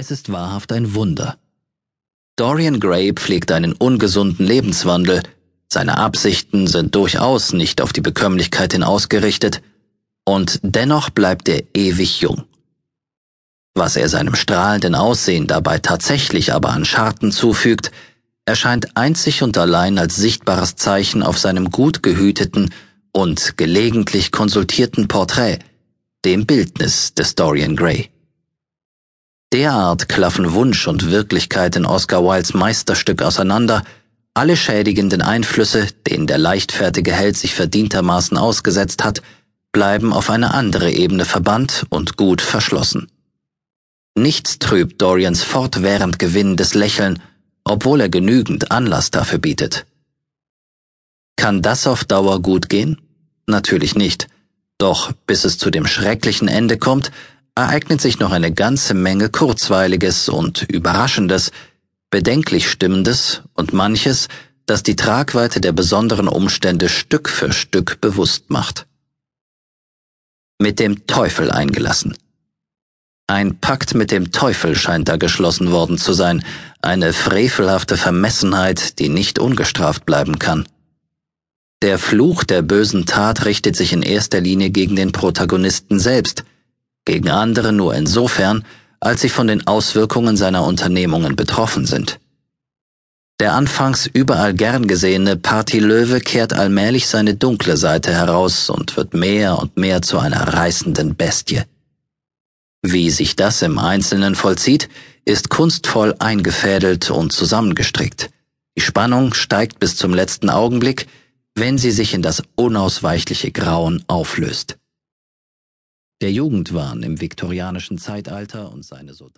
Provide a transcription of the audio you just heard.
Es ist wahrhaft ein Wunder. Dorian Gray pflegt einen ungesunden Lebenswandel, seine Absichten sind durchaus nicht auf die Bekömmlichkeit hin ausgerichtet, und dennoch bleibt er ewig jung. Was er seinem strahlenden Aussehen dabei tatsächlich aber an Scharten zufügt, erscheint einzig und allein als sichtbares Zeichen auf seinem gut gehüteten und gelegentlich konsultierten Porträt, dem Bildnis des Dorian Gray. Derart klaffen Wunsch und Wirklichkeit in Oscar Wildes Meisterstück auseinander, alle schädigenden Einflüsse, denen der leichtfertige Held sich verdientermaßen ausgesetzt hat, bleiben auf eine andere Ebene verbannt und gut verschlossen. Nichts trübt Dorians fortwährend gewinnendes Lächeln, obwohl er genügend Anlass dafür bietet. Kann das auf Dauer gut gehen? Natürlich nicht. Doch bis es zu dem schrecklichen Ende kommt, ereignet sich noch eine ganze Menge Kurzweiliges und Überraschendes, bedenklich Stimmendes und manches, das die Tragweite der besonderen Umstände Stück für Stück bewusst macht. Mit dem Teufel eingelassen. Ein Pakt mit dem Teufel scheint da geschlossen worden zu sein, eine frevelhafte Vermessenheit, die nicht ungestraft bleiben kann. Der Fluch der bösen Tat richtet sich in erster Linie gegen den Protagonisten selbst, gegen andere nur insofern, als sie von den Auswirkungen seiner Unternehmungen betroffen sind. Der anfangs überall gern gesehene Party Löwe kehrt allmählich seine dunkle Seite heraus und wird mehr und mehr zu einer reißenden Bestie. Wie sich das im Einzelnen vollzieht, ist kunstvoll eingefädelt und zusammengestrickt. Die Spannung steigt bis zum letzten Augenblick, wenn sie sich in das unausweichliche Grauen auflöst. Der Jugendwahn im viktorianischen Zeitalter und seine so